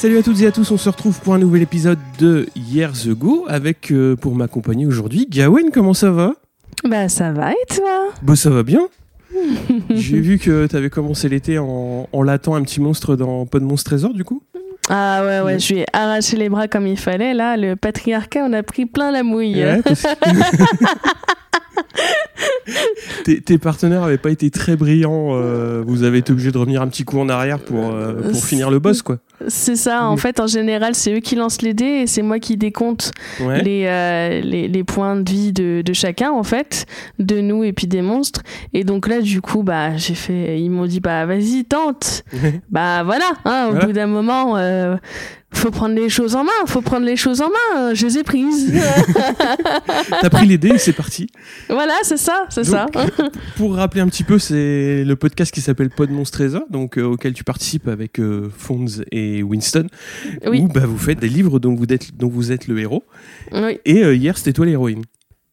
Salut à toutes et à tous, on se retrouve pour un nouvel épisode de Years Ago avec euh, pour m'accompagner aujourd'hui Gawen, comment ça va? Bah ça va et toi? Bah ça va bien. J'ai vu que tu avais commencé l'été en, en latant un petit monstre dans Pod Monstre Trésor du coup Ah ouais ouais, je lui ai arraché les bras comme il fallait là, le patriarcat on a pris plein la mouille. Ouais, parce que- tes, tes partenaires n'avaient pas été très brillants, euh, vous avez été obligé de revenir un petit coup en arrière pour, euh, pour finir le boss quoi. C'est ça, en fait en général c'est eux qui lancent les dés et c'est moi qui décompte Ouais. les, euh, les, les points de vie de, de chacun en fait, de nous et puis des monstres. Et donc là du coup bah j'ai fait, ils m'ont dit bah vas-y tente. Bah voilà, hein, au Voilà. bout d'un moment euh, faut prendre les choses en main, faut prendre les choses en main, je les ai prises. T'as pris les dés et c'est parti. voilà c'est ça, c'est ça. Pour rappeler un petit peu, c'est le podcast qui s'appelle Pod Monstre Trésor, donc euh, auquel tu participes avec euh, Fonz et Winston, Oui. où bah, vous faites des livres dont vous êtes, dont vous êtes le héros. Oui. Et euh, hier, c'était toi l'héroïne.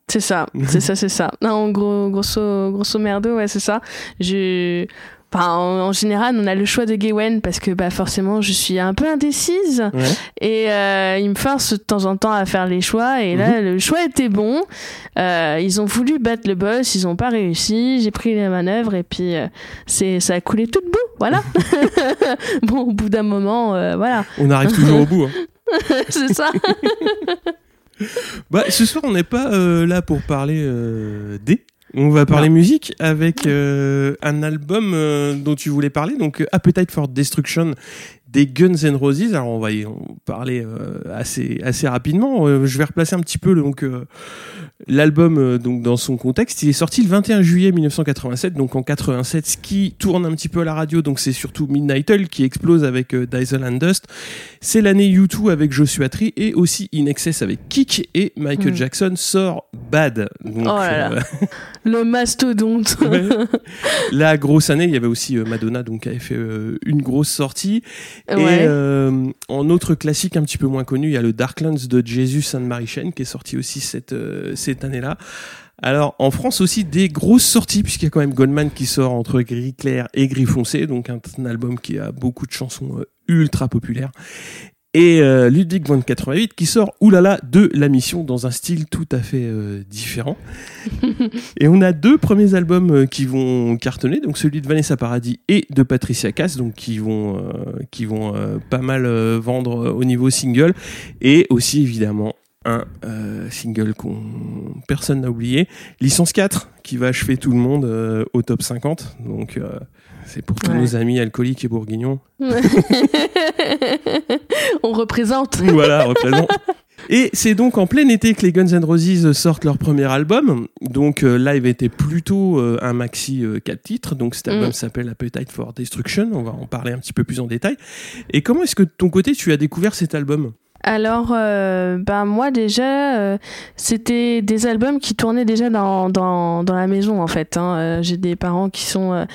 C'est ça, c'est ça, c'est ça. Non, gros, grosso, grosso merdo, ouais, c'est ça. Je, enfin, en, en général, on a le choix de Gawain parce que, bah, forcément, je suis un peu indécise Ouais. et euh, il me force de temps en temps à faire les choix. Et là, le choix était bon. Euh, ils ont voulu battre le boss, ils ont pas réussi. J'ai pris les manœuvres et puis euh, c'est, ça a coulé tout de bout. Voilà. bon, au bout d'un moment, euh, voilà, On arrive toujours au bout. hein. c'est ça. Bah, ce soir, on n'est pas là pour parler des. On va parler musique avec euh, un album euh, dont tu voulais parler, donc euh, Appetite for Destruction des Guns N' Roses. Alors on va y en parler euh, assez assez rapidement. Euh, je vais replacer un petit peu donc euh, l'album euh, donc dans son contexte. Il est sorti le 21 juillet 1987, donc en 87, ce qui tourne un petit peu à la radio. Donc c'est surtout Midnight Oil qui explose avec Diesel and Dust. C'est l'année U2 avec Joshua Tree et aussi In Excess avec Kick et Michael Mm. Jackson sort Bad. Donc, Oh là là. Le mastodonte. Ouais. La grosse année, il y avait aussi euh, Madonna donc qui avait fait euh, une grosse sortie. Et euh, en autre classique un petit peu moins connu, il y a le Darklands de Jesus and Mary Chain qui est sorti aussi cette, euh, cette année-là. Alors en France aussi des grosses sorties puisqu'il y a quand même Goldman qui sort entre gris clair et gris foncé, donc un, un album qui a beaucoup de chansons euh, ultra populaires. Et euh, Ludwig von 88 qui sort oulala de la mission dans un style tout à fait euh, différent. Et on a deux premiers albums euh, qui vont cartonner, donc celui de Vanessa Paradis et de Patricia Cass, donc qui vont, euh, qui vont euh, pas mal euh, vendre au niveau single, et aussi évidemment un euh, single qu'on personne n'a oublié, Licence 4, qui va achever tout le monde euh, au top 50. Donc euh, c'est pour tous Ouais. nos amis alcooliques et bourguignons. On représente. voilà, représente. Et c'est donc en plein été que les Guns N' Roses sortent leur premier album. Donc euh, live était plutôt euh, un maxi 4 titres. Donc cet album Mm. s'appelle Appetite for Destruction. On va en parler un petit peu plus en détail. Et comment est-ce que de ton côté tu as découvert cet album? Alors, euh, ben moi déjà, euh, c'était des albums qui tournaient déjà dans, dans, dans la maison en fait. hein. Euh, J'ai des parents qui sont euh,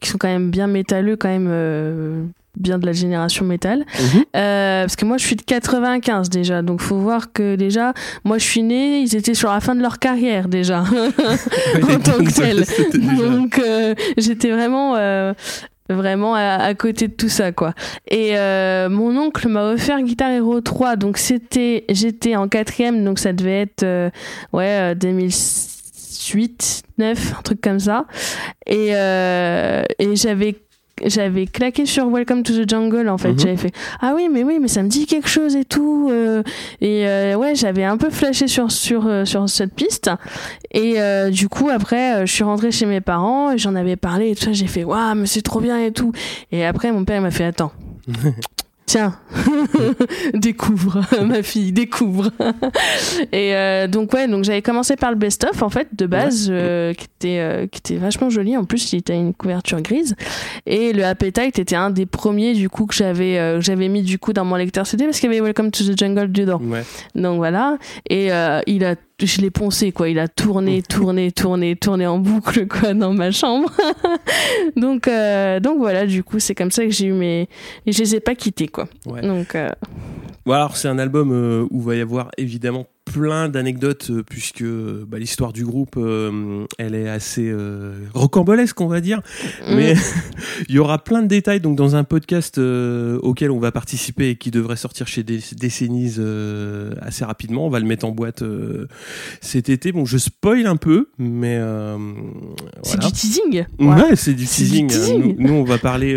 qui sont quand même bien métalleux, quand même euh, bien de la génération métal. Euh, parce que moi je suis de 95 déjà, donc faut voir que déjà, moi je suis née, ils étaient sur la fin de leur carrière déjà. en tant que tel. Donc euh, j'étais vraiment euh, vraiment à, à côté de tout ça quoi. Et euh, mon oncle m'a offert Guitar Hero 3 donc c'était j'étais en quatrième donc ça devait être euh, ouais euh, 2008 9 un truc comme ça et euh, et j'avais j'avais claqué sur Welcome to the Jungle en fait. Mhm. j'avais fait ah oui mais oui mais ça me dit quelque chose et tout euh, et euh, ouais j'avais un peu flashé sur sur euh, sur cette piste. Et euh, du coup après je suis rentrée chez mes parents et j'en avais parlé et tout ça j'ai fait waouh mais c'est trop bien et tout et après mon père m'a fait attends Tiens, découvre, ma fille, découvre. et euh, donc ouais, donc j'avais commencé par le best-of en fait de base, euh, qui était euh, qui était vachement joli. En plus, il était une couverture grise. Et le Appetite était un des premiers du coup que j'avais mis du coup dans mon lecteur CD parce qu'il y avait Welcome to the Jungle dedans. Ouais. Donc voilà. Et il a, je l'ai poncé quoi. Il a tourné, tourné, tourné, tourné en boucle quoi dans ma chambre. donc euh, donc voilà. Du coup, c'est comme ça que j'ai eu mes, et je les ai pas quittés quoi. Ouais. Donc euh, Bon, alors c'est un album euh, où va y avoir évidemment plein d'anecdotes euh, puisque bah, l'histoire du groupe euh, elle est assez euh, rocambolesque on va dire Mm. mais il y aura plein de détails donc dans un podcast auquel on va participer et qui devrait sortir chez Dé- Décennies assez rapidement on va le mettre en boîte cet été bon je spoil un peu mais C'est du teasing. Ouais, c'est du teasing. Nous, nous, on va parler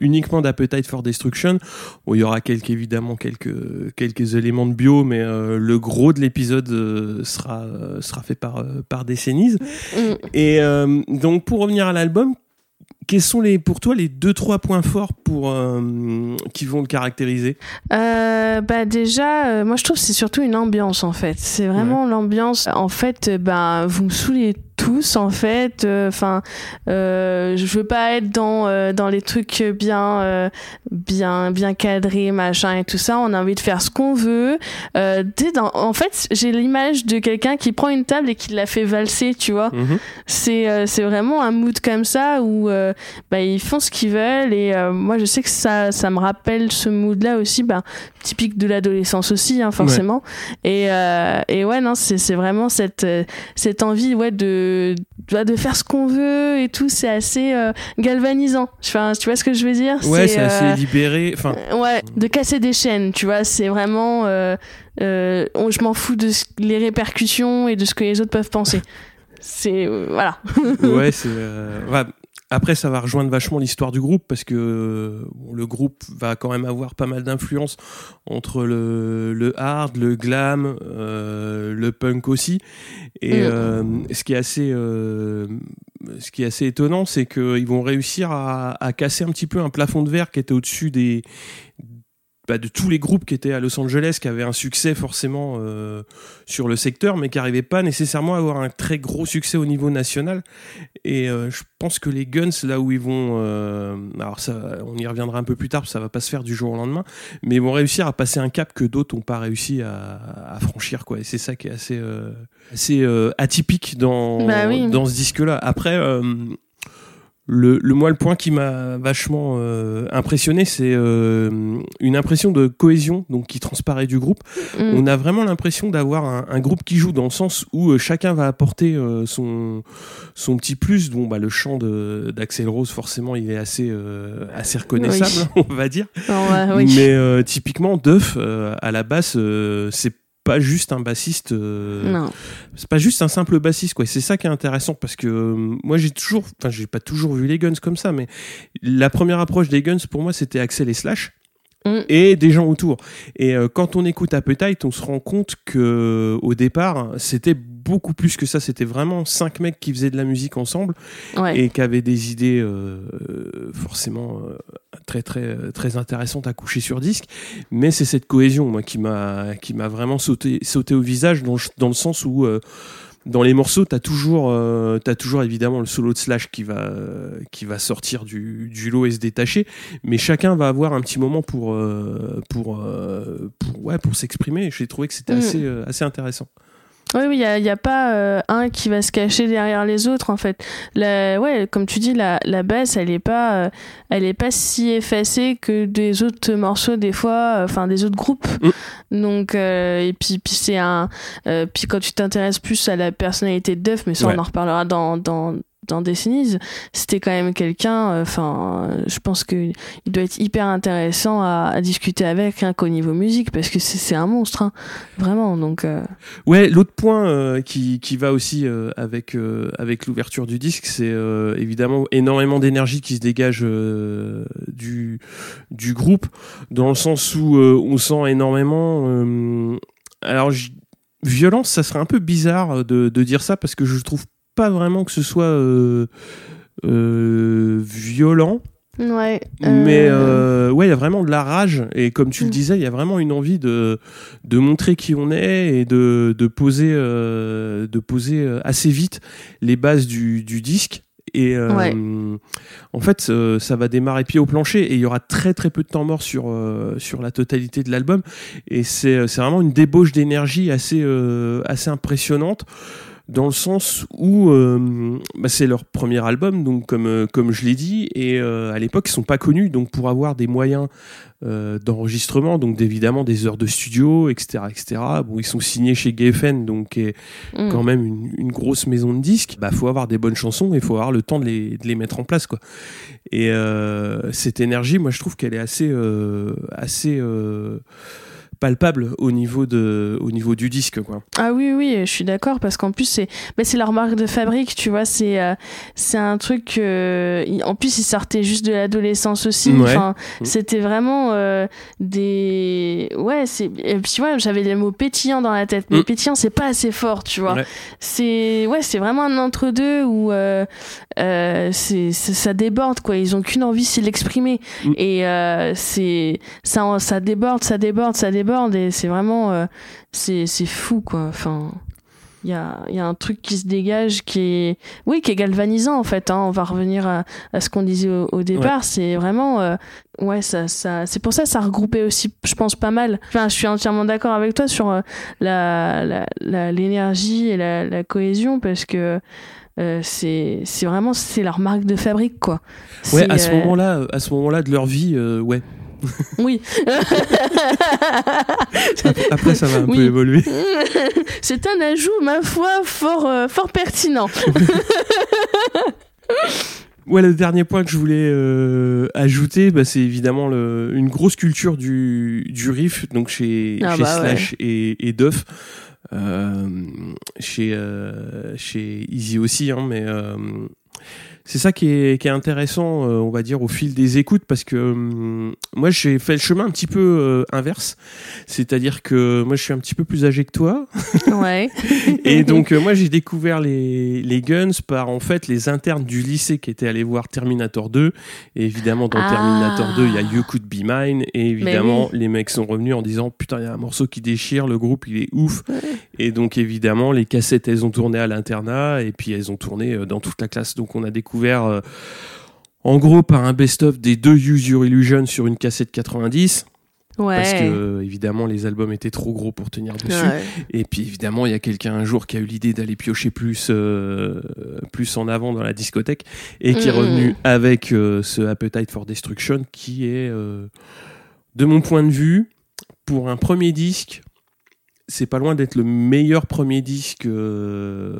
uniquement d'Appetite for Destruction. Bon, il y aura quelques, évidemment quelques, quelques éléments de bio, mais le gros de l'épisode euh, sera, euh, sera fait par, euh, par Décennies. Mm. Et donc, pour revenir à l'album, quels sont les, pour toi les deux trois points forts pour euh, qui vont le caractériser Euh, bah déjà, euh, moi je trouve que c'est surtout une ambiance en fait. C'est vraiment l'ambiance. En fait, ben vous me saoulez tous en fait. Enfin, euh, je veux pas être dans euh, dans les trucs bien bien bien cadrés machin et tout ça. On a envie de faire ce qu'on veut. Dans- en fait, j'ai l'image de quelqu'un qui prend une table et qui la fait valser, tu vois. Mhm. C'est c'est vraiment un mood comme ça où bah, ils font ce qu'ils veulent et euh, moi je sais que ça ça me rappelle ce mood là aussi bah, typique de l'adolescence aussi hein, forcément et euh, et ouais non c'est vraiment cette euh, cette envie ouais de de, de faire ce qu'on veut et tout c'est assez euh, galvanisant enfin tu vois ce que je veux dire? Ouais, c'est euh, assez libéré. Enfin, Ouais, de casser des chaînes, tu vois, c'est vraiment. euh, euh, on- je m'en fous de ce- les répercussions et de ce que les autres peuvent penser. C'est. euh, voilà. ouais, c'est. euh, ouais. Après, ça va rejoindre vachement l'histoire du groupe parce que bon, le groupe va quand même avoir pas mal d'influence entre le, le hard, le glam, euh, le punk aussi. Et Mm. euh, ce qui est assez, euh, ce qui est assez étonnant, c'est qu'ils vont réussir à, à casser un petit peu un plafond de verre qui était au-dessus des bah, de tous les groupes qui étaient à Los Angeles, qui avaient un succès forcément euh, sur le secteur, mais qui n'arrivaient pas nécessairement à avoir un très gros succès au niveau national. Et euh, je pense que les Guns, là où ils vont, euh, alors ça, on y reviendra un peu plus tard, parce que ça va pas se faire du jour au lendemain, mais ils vont réussir à passer un cap que d'autres n'ont pas réussi à, à franchir, quoi. Et c'est ça qui est assez, euh, assez euh, atypique dans Bah oui. dans ce disque-là. Après. Le, le, moi, le point qui m'a vachement euh, impressionné, c'est euh, une impression de cohésion donc qui transparaît du groupe. Mm. On a vraiment l'impression d'avoir un, un groupe qui joue dans le sens où euh, chacun va apporter euh, son son petit plus. Bon, bah le chant de- d'Axel Rose, forcément, il est assez euh, assez reconnaissable, on va dire. Non, ouais, oui. Mais euh, typiquement, Duff euh, à la basse, euh, c'est pas juste un bassiste. euh, Non. c'est pas juste un simple bassiste quoi c'est ça qui est intéressant parce que euh, moi j'ai toujours enfin j'ai pas toujours vu les Guns comme ça mais la première approche des Guns pour moi c'était Axel et Slash Mm. et des gens autour et euh, quand on écoute Appetite on se rend compte que au départ c'était beaucoup plus que ça c'était vraiment cinq mecs qui faisaient de la musique ensemble Ouais. et qui avaient des idées euh, euh, forcément euh, très très très intéressantes à coucher sur disque mais c'est cette cohésion moi qui m'a qui m'a vraiment sauté sauté au visage dans, le- dans le sens où euh, dans les morceaux, t'as toujours, euh, t'as toujours évidemment le solo de Slash qui va, euh, qui va sortir du, du lot et se détacher, mais chacun va avoir un petit moment pour, euh, pour, euh, pour, ouais, pour s'exprimer. J'ai trouvé que c'était Mm. assez, euh, assez intéressant. Oui, oui, il n'y a, y a pas euh, un qui va se cacher derrière les autres, en fait. La, ouais, comme tu dis, la, la basse, elle n'est pas, euh, elle est pas si effacée que des autres morceaux, des fois, euh, enfin, des autres groupes. Donc, euh, et puis, puis c'est un. euh, puis quand tu t'intéresses plus à la personnalité de Duff, mais ça, Ouais. on en reparlera dans. dans dans Décennies, c'était quand même quelqu'un, enfin, je pense que il doit être hyper intéressant à, discuter avec, rien qu'au niveau musique, parce que c'est un monstre, hein, vraiment. Donc, euh, Ouais, l'autre point euh, qui, qui va aussi euh, avec, euh, avec l'ouverture du disque, c'est euh, évidemment énormément d'énergie qui se dégage euh, du, du groupe, dans le sens où euh, on sent énormément... euh, alors, violence, ça serait un peu bizarre de dire ça, parce que je trouve pas vraiment que ce soit euh, euh, violent. ouais. Mais euh, ouais, il y a vraiment de la rage et comme tu le Mm. disais, il y a vraiment une envie de de montrer qui on est et de de poser de poser assez vite les bases du du disque. Et euh, Ouais. en fait, euh, ça va démarrer pied au plancher et il y aura très très peu de temps mort sur euh, sur la totalité de l'album. Et c'est vraiment une débauche d'énergie assez assez impressionnante. Dans le sens où euh, bah, c'est leur premier album, donc comme, euh, comme je l'ai dit, et euh, à l'époque ils sont pas connus, donc pour avoir des moyens euh, d'enregistrement, donc évidemment des heures de studio, etc., etc. Bon, ils sont signés chez GFN, donc qui est Mm. quand même une, une grosse maison de disques. Bah, faut avoir des bonnes chansons et faut avoir le temps de les, de les mettre en place, quoi. Et euh, cette énergie, moi, je trouve qu'elle est assez, euh, assez euh, palpable au niveau de, au niveau du disque, quoi. Ah oui, oui, je suis d'accord parce qu'en plus c'est, bah, c'est leur marque de fabrique, tu vois, c'est, euh, c'est un truc. euh, il- en plus, ils sortaient juste de l'adolescence aussi. Ouais. Enfin, Mm. c'était vraiment euh, des, ouais, c'est. Et puis tu vois, j'avais les mots pétillant dans la tête, mais Mm. pétillant, c'est pas assez fort, tu vois. Ouais. C'est, ouais, c'est vraiment un entre deux où euh, c'est, ça déborde quoi. Ils ont qu'une envie, c'est l'exprimer. Mm. Et c'est, ça, ça déborde, ça déborde, ça déborde, et c'est vraiment, euh, c'est, fou quoi. Enfin, il y a, y a un truc qui se dégage qui est, oui, qui est galvanisant en fait. Hein. On va revenir à, à ce qu'on disait au, au départ. C'est vraiment, euh, ouais, ça, ça, c'est pour ça que ça regroupait aussi, je pense, pas mal. Enfin, je suis entièrement d'accord avec toi sur euh, la, la, la- l'énergie et la, la cohésion parce que. euh, c'est vraiment c'est leur marque de fabrique quoi. Ouais, à ce euh, moment-là, à ce moment-là de leur vie, euh, ouais. Oui. Après, ça va un Oui. peu évoluer. C'est un ajout, ma foi, fort, euh, fort pertinent. Ouais, le dernier point que je voulais euh, ajouter, bah, c'est évidemment le, une grosse culture du, du riff, donc chez, Ah chez bah Slash et, et Duff. Euh, chez, euh, chez Easy aussi, hein, mais c'est ça qui est, qui est intéressant, euh, on va dire, au fil des écoutes, parce que hum, moi j'ai fait le chemin un petit peu euh, inverse, c'est-à-dire que moi je suis un petit peu plus âgé que toi, Ouais. et donc euh, moi j'ai découvert les, les Guns par en fait les internes du lycée qui étaient allés voir Terminator 2, et évidemment dans Ah. Terminator 2 il y a You Could Be Mine, et évidemment oui. les mecs sont revenus en disant putain il y a un morceau qui déchire, le groupe il est ouf, et donc évidemment, les cassettes, elles ont tourné à l'internat et puis elles ont tourné euh, dans toute la classe. Donc on a découvert, euh, en gros, par un best-of des deux Use Your Illusion sur une cassette 90, Ouais. parce que évidemment les albums étaient trop gros pour tenir dessus. Ouais. Et puis évidemment, il y a quelqu'un un jour qui a eu l'idée d'aller piocher plus, euh, plus en avant dans la discothèque et qui est Mhm. revenu avec euh, ce Appetite for Destruction qui est, euh, de mon point de vue, pour un premier disque, c'est pas loin d'être le meilleur premier disque euh,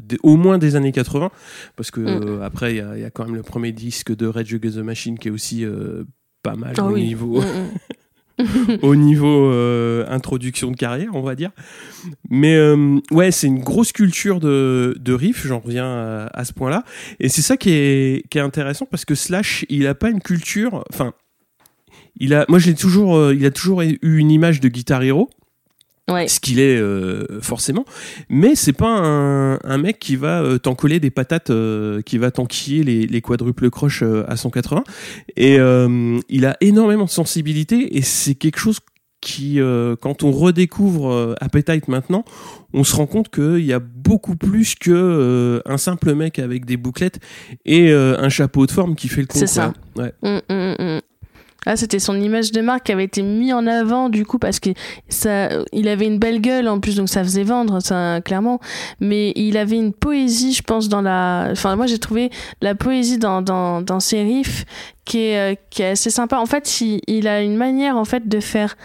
des- au moins des années 80 parce que Mm. après il y, a- il y a quand même le premier disque de Rage Against the Machine qui est aussi euh, pas mal Ah au oui. niveau Mm, mm. au niveau euh, introduction de carrière, on va dire. Mais euh, ouais, c'est une grosse culture de, de riff, j'en reviens à, à ce point-là. Et c'est ça qui est, qui est intéressant parce que Slash, il a pas une culture. Enfin, il a, moi, j'ai toujours, euh, il a toujours eu une image de Guitar Hero Ouais. ce qu'il est euh, forcément, mais c'est pas un, un mec qui va euh, t'en coller des patates, euh, qui va t'enquiller les, les quadruples croches euh, à 180. Et il a énormément de sensibilité et c'est quelque chose qui, quand on redécouvre Appetite maintenant, on se rend compte qu'il y a beaucoup plus que un simple mec avec des bouclettes et un chapeau de forme qui fait le con. C'est ça. Ouais. Mm, mm, mm. Ah, c'était son image de marque qui avait été mis en avant du coup parce que ça, il avait une belle gueule en plus donc ça faisait vendre ça clairement. Mais il avait une poésie, je pense dans la. Enfin moi j'ai trouvé la poésie dans dans dans ses riffs qui est euh, qui est assez sympa. En fait il, il a une manière en fait de faire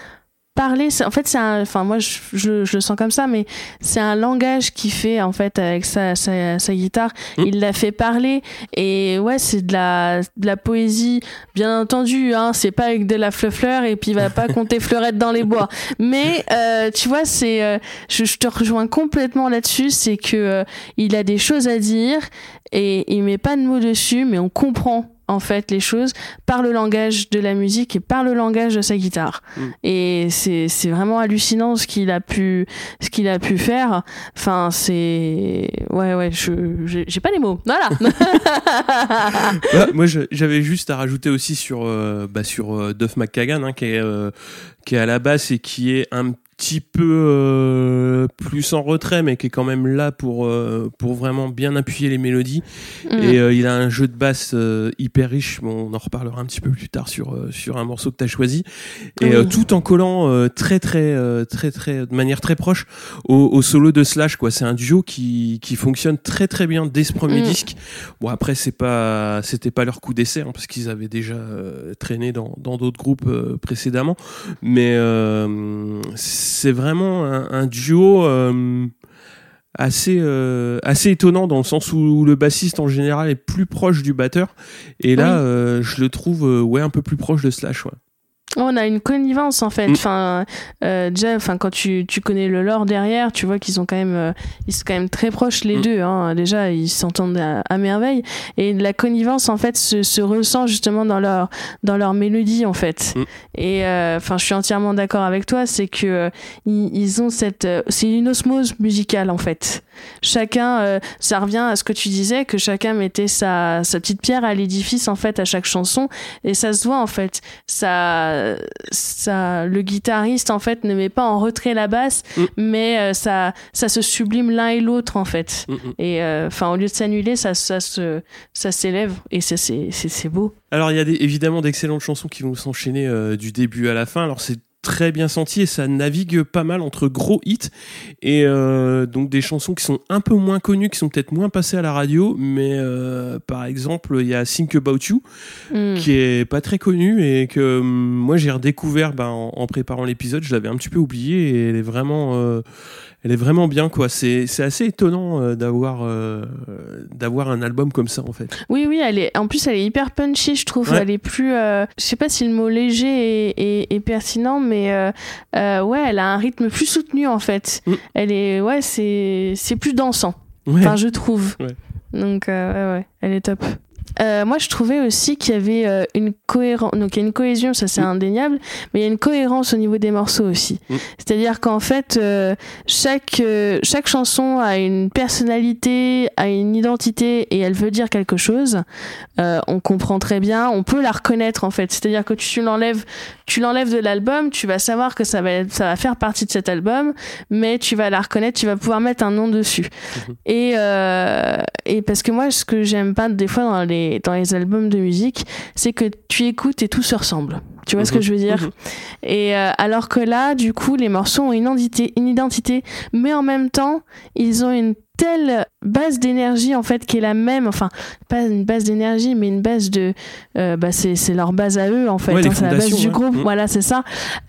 parler en fait c'est un enfin moi je, je, je le sens comme ça mais c'est un langage qu'il fait en fait avec sa sa, sa guitare. Mm. il la fait parler et ouais c'est de la de la poésie bien entendu hein. C'est pas avec de la fleur et puis il va pas compter fleurette dans les bois. Mais euh, tu vois c'est euh, je, je te rejoins complètement là-dessus c'est que euh, il a des choses à dire et il met pas de mots dessus mais on comprend en fait les choses par le langage de la musique et par le langage de sa guitare. Mm. et c'est c'est vraiment hallucinant ce qu'il a pu ce qu'il a pu faire. Enfin c'est ouais ouais je j'ai j'ai pas les mots. Voilà. Moi, je- j'avais juste à rajouter aussi sur, euh, bah, sur euh, Duff McKagan, hein, qui, est, euh, qui est à la basse et qui est un petit peu euh, plus en retrait, mais qui est quand même là pour, euh, pour vraiment bien appuyer les mélodies. Mm. Et euh, il a un jeu de basse euh, hyper riche. Bon, on en reparlera un petit peu plus tard sur, euh, sur un morceau que tu as choisi. Et euh, tout en collant euh, très, très, euh, très, très, de manière très proche au, au solo de Slash. quoi. C'est un duo qui, qui fonctionne très, très bien dès ce premier Mm. disque. Bon, après, c'est pas, c'était pas leur coup d'essai, hein, parce qu'ils avaient déjà euh, traîné dans dans d'autres groupes euh, précédemment. Mais euh, c'est vraiment un, un duo. euh, assez euh, assez étonnant dans le sens où le bassiste en général est plus proche du batteur et là Oui. euh, je le trouve ouais un peu plus proche de Slash ouais. On a une connivence en fait. Mm. Enfin, euh, déjà, enfin quand tu, tu connais le lore derrière, tu vois qu'ils sont quand même euh, ils sont quand même très proches les Mm. deux. Hein. Déjà, ils s'entendent à, à merveille et la connivence en fait se, se ressent justement dans leur dans leur mélodie en fait. Mm. Et euh, enfin, je suis entièrement d'accord avec toi. C'est que euh, ils, ils ont cette euh, c'est une osmose musicale en fait. Chacun, euh, ça revient à ce que tu disais que chacun mettait sa sa petite pierre à l'édifice en fait à chaque chanson et ça se voit en fait. Ça ça, le guitariste en fait ne met pas en retrait la basse, Mm. mais euh, ça, ça se sublime l'un et l'autre en fait. Mm, mm. Et euh, enfin, au lieu de s'annuler, ça, ça se, ça s'élève et c'est, beau. Alors il y a des- évidemment d'excellentes chansons qui vont s'enchaîner euh, du début à la fin. Alors c'est très bien senti et ça navigue pas mal entre gros hits et euh, donc des chansons qui sont un peu moins connues, qui sont peut-être moins passées à la radio, mais euh, par exemple il y a Think About You Mm. qui est pas très connue et que hum, moi j'ai redécouvert ben, en, en préparant l'épisode, je l'avais un petit peu oublié et elle est vraiment euh, elle est vraiment bien quoi. C'est c'est assez étonnant euh, d'avoir euh, d'avoir un album comme ça en fait. Oui, oui, elle est, en plus elle est hyper punchy, je trouve. Ouais. Elle est plus, euh, je sais pas si le mot léger est, est- est pertinent, mais euh, ouais, elle a un rythme plus soutenu en fait. Mm. Elle est, ouais, c'est, c'est plus dansant. Ouais. Enfin, je trouve. Ouais. Donc, ouais, ouais, elle est top. Euh, moi, je trouvais aussi qu'il y avait euh, une cohérence. Donc, il y a une cohésion, ça c'est Mm. indéniable, mais il y a une cohérence au niveau des morceaux aussi. Mm. C'est-à-dire qu'en fait, euh, chaque, euh, chaque chanson a une personnalité, a une identité et elle veut dire quelque chose. Euh, on comprend très bien, on peut la reconnaître en fait. C'est-à-dire que tu l'enlèves, tu l'enlèves de l'album, tu vas savoir que ça va, être- ça va faire partie de cet album, mais tu vas la reconnaître, tu vas pouvoir mettre un nom dessus. Mhm. Et, euh, et parce que moi, ce que j'aime pas des fois dans les, dans les albums de musique, c'est que tu écoutes et tout se ressemble. Tu vois ce que Mhm. je veux dire? Mhm. Et euh, alors que là, du coup, les morceaux ont une identité, une identité, mais en même temps, ils ont une telle base d'énergie en fait qui est la même. Enfin, pas une base d'énergie, mais une base de, euh, bah c'est c'est leur base à eux en fait. Ouais, hein, c'est la base du groupe. Mhm. Voilà, c'est ça.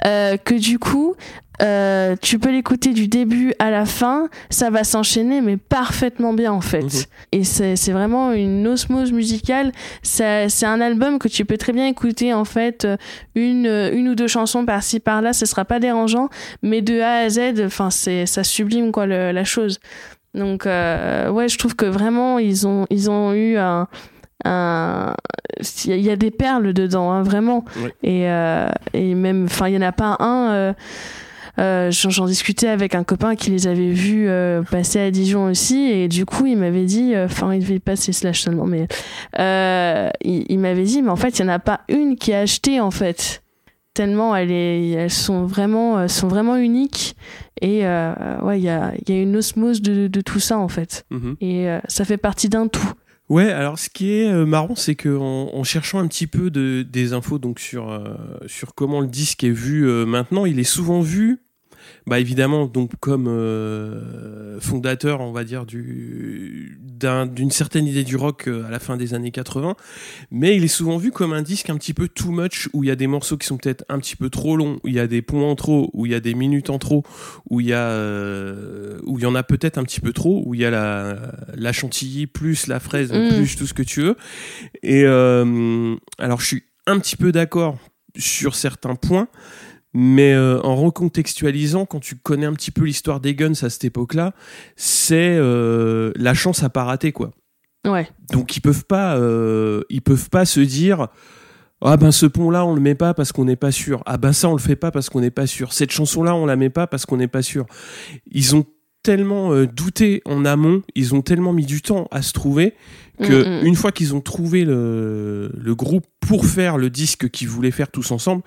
Euh, que du coup. euh, tu peux l'écouter du début à la fin, ça va s'enchaîner, mais parfaitement bien en fait. Mhm. Et c'est c'est vraiment une osmose musicale. C'est c'est un album que tu peux très bien écouter en fait, euh, une, une ou deux chansons par-ci par-là, ce sera pas dérangeant, mais de A à Z, enfin c'est ça sublime quoi le- la chose. Donc euh, ouais, je trouve que vraiment ils ont ils ont eu un un il y a- des perles dedans hein, vraiment. Et euh, et même enfin il y en a pas un euh, euh, j'en discutais avec un copain qui les avait vus euh, passer à Dijon aussi. Et du coup il m'avait dit euh, enfin il devait passer slash seulement mais euh, il, il m'avait dit mais en fait il y en a pas une qui a acheté en fait. Tellement elle est, elles sont vraiment elles sont vraiment uniques et euh, ouais il y a, y a une osmose de, de tout ça en fait Mhm. et euh, ça fait partie d'un tout Ouais, alors ce qui est euh, marrant, c'est que en, en cherchant un petit peu de, des infos donc sur euh, sur comment le disque est vu euh, maintenant, il est souvent vu, bah évidemment donc comme euh, fondateur, on va dire du d'un- d'une certaine idée du rock euh, à la fin des années 80, mais il est souvent vu comme un disque un petit peu too much où il y a des morceaux qui sont peut-être un petit peu trop longs, où il y a des points en trop, où il y a des minutes en trop, où il y a euh, où il y en a peut-être un petit peu trop, où il y a la la chantilly plus la fraise Mm. plus tout ce que tu veux. Et euh, alors je suis un petit peu d'accord sur certains points, mais euh, en recontextualisant, quand tu connais un petit peu l'histoire des Guns à cette époque-là, c'est euh, la chance à pas rater quoi. ouais Donc ils peuvent pas, euh, ils peuvent pas se dire ah ben ce pont là on le met pas parce qu'on n'est pas sûr. Ah ben ça on le fait pas parce qu'on n'est pas sûr. Cette chanson là on la met pas parce qu'on n'est pas sûr. Ils ont tellement douté en amont, ils ont tellement mis du temps à se trouver que Mm, mm. une fois qu'ils ont trouvé le, le groupe pour faire le disque qu'ils voulaient faire tous ensemble,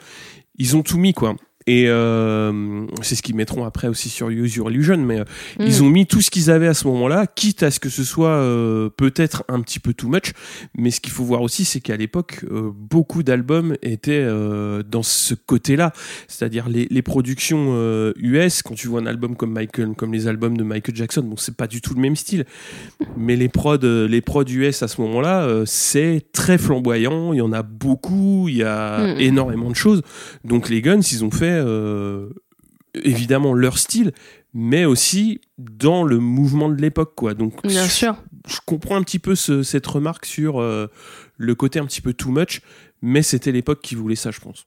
ils ont tout mis quoi. Et euh, c'est ce qu'ils mettront après aussi sur Use Your Illusion. Mais euh, Mm. ils ont mis tout ce qu'ils avaient à ce moment-là, quitte à ce que ce soit euh, peut-être un petit peu too much. Mais ce qu'il faut voir aussi, c'est qu'à l'époque, beaucoup d'albums étaient dans ce côté-là. C'est-à-dire les, les productions US, quand tu vois un album comme Michael, comme les albums de Michael Jackson, bon, c'est pas du tout le même style. Mais les prods, les prods US à ce moment-là, c'est très flamboyant. Il y en a beaucoup. Il y a Mm. énormément de choses. Donc les Guns, ils ont fait euh, évidemment leur style, mais aussi dans le mouvement de l'époque, quoi. Donc Bien sûr. je comprends un petit peu ce- cette remarque sur euh, le côté un petit peu too much, mais c'était l'époque qui voulait ça, je pense.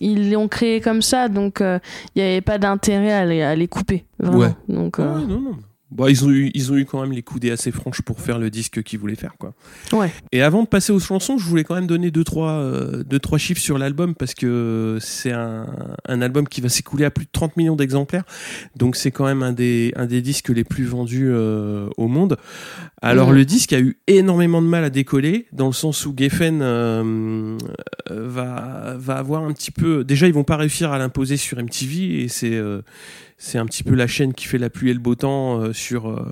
Ils l'ont créé comme ça, donc euh, il n'y avait pas d'intérêt à les, à les couper. Vraiment. Ouais. Donc, euh, Ouais, non, non. Bon, ils ont eu, ils ont eu quand même les coudées assez franches pour faire le disque qu'ils voulaient faire, quoi. Ouais. Et avant de passer aux chansons, je voulais quand même donner deux trois, euh, deux, trois chiffres sur l'album parce que c'est un, un album qui va s'écouler à plus de 30 millions d'exemplaires. Donc c'est quand même un des, un des disques les plus vendus euh, au monde. Alors Mhm. le disque a eu énormément de mal à décoller dans le sens où Geffen euh, euh, va, va avoir un petit peu. Déjà, ils vont pas réussir à l'imposer sur MTV et c'est euh, c'est un petit peu la chaîne qui fait la pluie et le beau temps euh, sur, euh,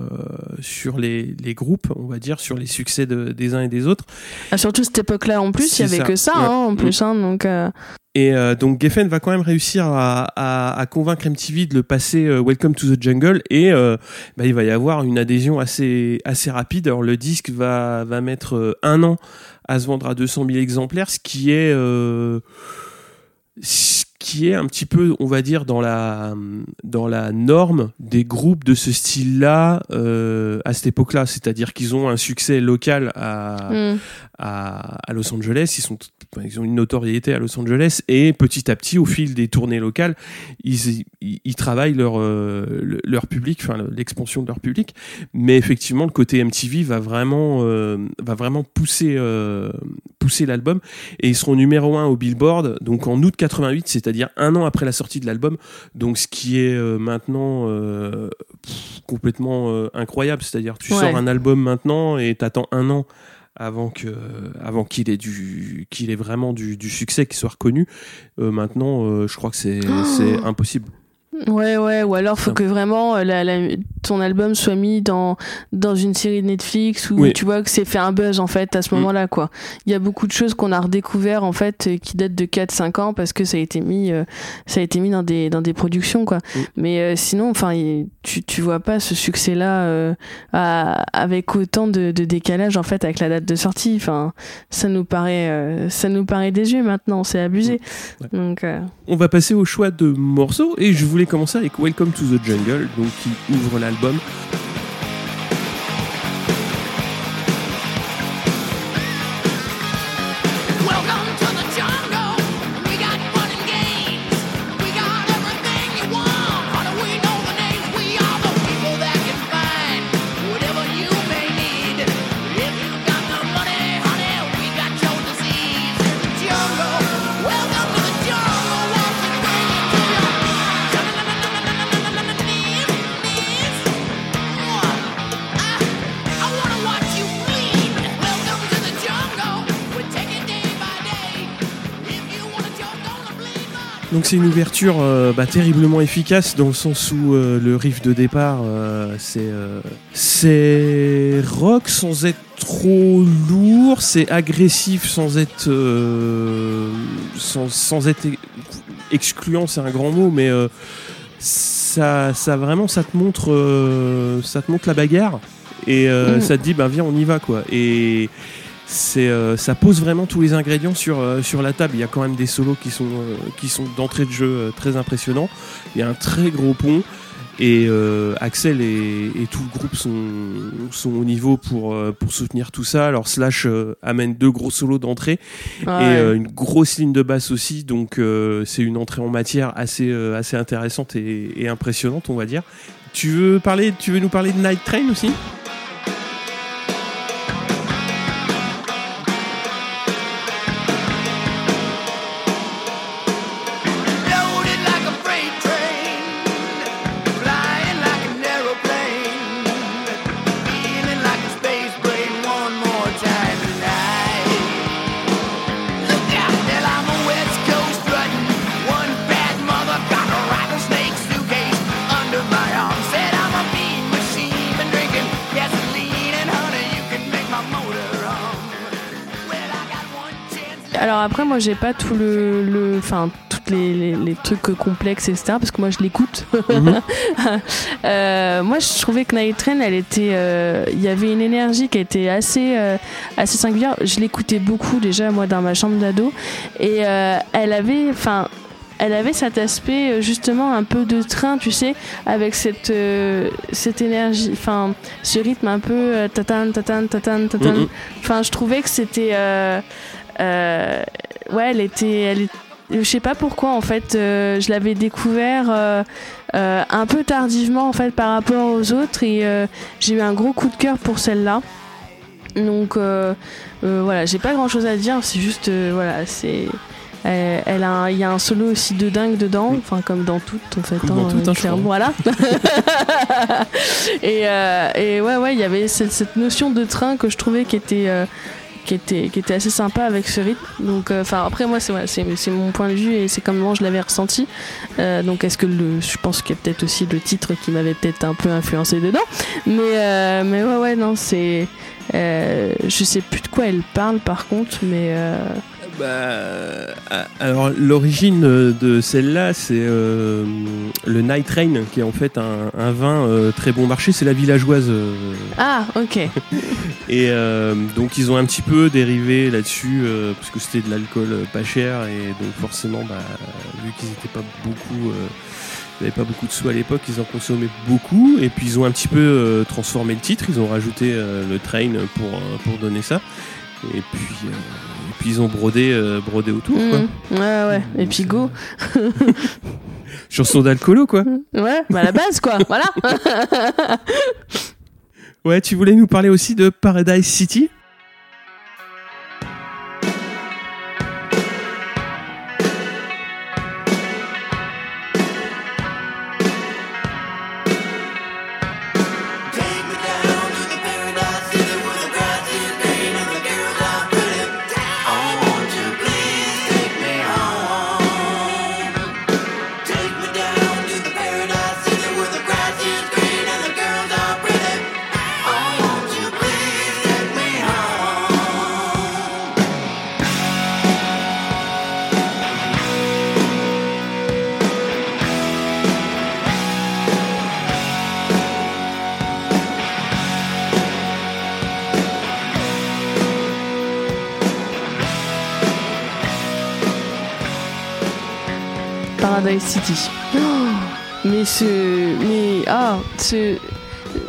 sur les, les groupes, on va dire, sur les succès de- des uns et des autres. ah, surtout cette époque-là, en plus, il C'est y avait ça. que ça, Ouais. hein, en plus. hein, donc, euh, Et donc Geffen va quand même réussir à, à, à convaincre MTV de le passer Welcome to the Jungle et bah, il va y avoir une adhésion assez, assez rapide. Alors le disque va, va mettre un an à se vendre à 200 000 exemplaires, ce qui est... qui est un petit peu, on va dire, dans la, dans la norme des groupes de ce style-là euh, à cette époque-là. C'est-à-dire qu'ils ont un succès local à, hmm. à, à Los Angeles, ils, sont, ils ont une notoriété à Los Angeles, et petit à petit, au fil des tournées locales, ils, ils, ils travaillent leur, euh, le- leur public, enfin l'expansion de leur public. Mais effectivement, le côté MTV va vraiment, euh, va vraiment pousser, pousser l'album, et ils seront numéro un au Billboard, donc en août 88, c'est-à-dire un an après la sortie de l'album, donc ce qui est euh, maintenant euh, pff, complètement euh, incroyable, c'est-à-dire tu Ouais. sors un album maintenant et t'attends un an avant que avant qu'il ait du qu'il ait vraiment du, du succès qu'il soit reconnu. Euh, maintenant euh, je crois que c'est Oh c'est impossible Ouais, ouais, ou alors faut que vraiment euh, la, la- ton album soit mis dans, dans une série de Netflix où Oui. tu vois que c'est fait un buzz en fait à ce Mm. moment-là quoi. Il y a beaucoup de choses qu'on a redécouvert en fait euh, qui datent de 4-5 ans parce que ça a été mis euh, ça a été mis dans des dans des productions quoi. Mm. Mais euh, sinon enfin tu tu vois pas ce succès là avec autant de, de décalage en fait avec la date de sortie. Enfin ça nous paraît euh, ça nous paraît désuet maintenant, c'est abusé. Ouais. Donc euh, on va passer au choix de morceaux et je voulais commencer avec Welcome to the Jungle donc qui ouvre l'album Donc c'est une ouverture euh, bah, terriblement efficace dans le sens où euh, le riff de départ euh, c'est euh, c'est rock sans être trop lourd, c'est agressif sans être euh, sans, sans être excluant, c'est un grand mot, mais euh, ça ça vraiment ça te montre euh, ça te montre la bagarre et euh, Mhm. ça te dit ben viens on y va quoi et c'est euh, ça pose vraiment tous les ingrédients sur euh, sur la table. Il y a quand même des solos qui sont euh, qui sont d'entrée de jeu euh, très impressionnants. Il y a un très gros pont et euh, Axel et, et tout le groupe sont sont au niveau pour euh, pour soutenir tout ça. Alors Slash amène deux gros solos d'entrée et ouais. euh, une grosse ligne de basse aussi. Donc euh, c'est une entrée en matière assez euh, assez intéressante et, et impressionnante, on va dire. Tu veux parler tu veux nous parler de Night Train aussi? Alors après, moi, j'ai pas tout le, le, enfin, toutes les, les, les trucs complexes, etc. Parce que moi, je l'écoute. Mhm. Euh, moi, je trouvais que Night Train, elle était, euh, il y avait une énergie qui était assez, euh, assez singulière. Je l'écoutais beaucoup déjà moi dans ma chambre d'ado, et euh, elle avait, enfin. Elle avait cet aspect euh, justement un peu de train, tu sais, avec cette euh, cette énergie, enfin ce rythme un peu euh, tatan tatan tatan tatan. Mhm. Enfin, je trouvais que c'était, euh, ouais, elle était, elle je sais pas pourquoi en fait, euh, je l'avais découvert euh, euh, un peu tardivement en fait par rapport aux autres et euh, j'ai eu un gros coup de cœur pour celle-là. Donc euh, euh, voilà, j'ai pas grand chose à dire, c'est juste euh, voilà, c'est elle, elle a un- il y a un solo aussi de dingue dedans, enfin comme dans toutes en fait, Comme dans toutes, hein, voilà. et, euh, et ouais ouais, il y avait cette, cette notion de train que je trouvais qui était euh, qui était qui était assez sympa avec ce rythme. Donc euh, après moi c'est c'est mon point de vue et c'est comment je l'avais ressenti. Euh, donc est-ce que le je pense qu'il y a peut-être aussi le titre qui m'avait peut-être un peu influencé dedans. Mais euh, mais ouais ouais non, c'est euh, je sais plus de quoi elle parle par contre mais Bah, alors l'origine de celle-là, c'est euh, le Night Rain, qui est en fait un, un vin euh, très bon marché. C'est la villageoise. euh, ah, OK. et euh, donc ils ont un petit peu dérivé là-dessus, euh, parce que c'était de l'alcool euh, pas cher, et donc forcément, bah, vu qu'ils n'étaient pas beaucoup... ils n'avaient pas beaucoup de sous à l'époque, ils en consommaient beaucoup, et puis ils ont un petit peu transformé le titre, ils ont rajouté le train pour, pour donner ça, et puis, euh, et puis ils ont brodé, euh, brodé autour. Quoi. Mm. Ouais ouais. Et puis go. Chanson d'alcoolo, quoi. Ouais, bah la base quoi. voilà. Ouais, tu voulais nous parler aussi de Paradise City? Mais ce, mais ah, ce,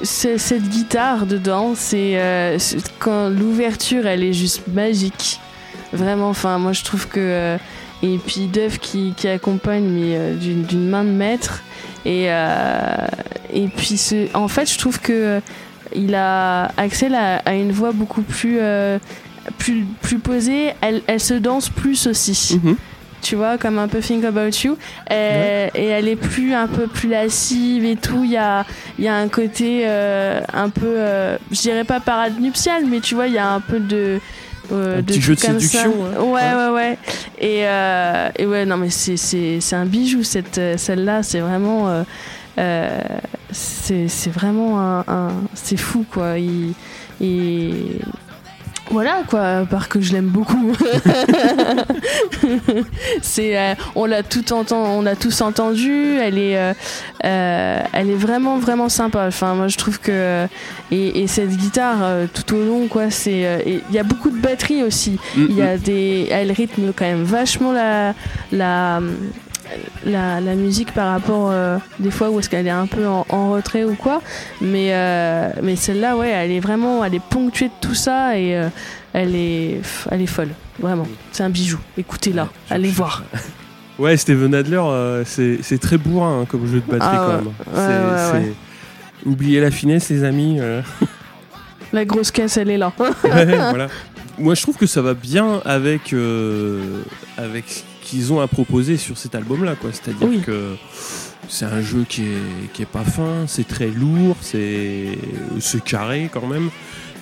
ce- cette guitare dedans, c'est euh, quand l'ouverture, elle est juste magique. Vraiment, enfin, moi je trouve que euh, et puis Duff qui, qui accompagne mais euh, d'une main de maître et euh, et puis en fait, je trouve que il a Axel a, a une voix beaucoup plus plus plus posée. Elle, elle se danse plus aussi Mhm. Tu vois, comme un peu Think About You. Et, et elle est plus, un peu plus lascive et tout. Il y a, y a un côté euh, un peu, euh, je dirais pas parade nuptiale, mais tu vois, il y a un peu de. euh, Un de petit jeu de séduction, hein. Ouais, ouais, ouais. Et, euh, et ouais, non, mais c'est, un bijou, cette, celle-là. C'est vraiment. c'est, c'est vraiment un, un- C'est fou, quoi. Il, et. Voilà quoi, à part que je l'aime beaucoup. c'est, euh, on l'a tout entend, on l'a tous entendu. Elle est, euh, euh, elle est vraiment vraiment sympa. Enfin, moi je trouve que et, et cette guitare tout au long quoi, c'est, il y a beaucoup de batterie aussi. Mm, Il y a des, elle rythme quand même vachement la la la, la musique par rapport euh, des fois où est-ce qu'elle est un peu en, en retrait ou quoi mais euh, mais celle-là ouais elle est vraiment elle est ponctuée de tout ça et euh, elle est elle est folle vraiment c'est un bijou écoutez-la Ouais, allez je- voir Ouais, Steven Adler, c'est c'est très bourrin hein, comme jeu de batterie Ah quand ouais. même. Ouais, Oubliez la finesse, les amis. la grosse caisse elle est là voilà. Moi, je trouve que ça va bien avec avec qu'ils ont à proposer sur cet album-là, quoi. C'est-à-dire Oui. que c'est un jeu qui est qui est pas fin, c'est très lourd, c'est carré quand même.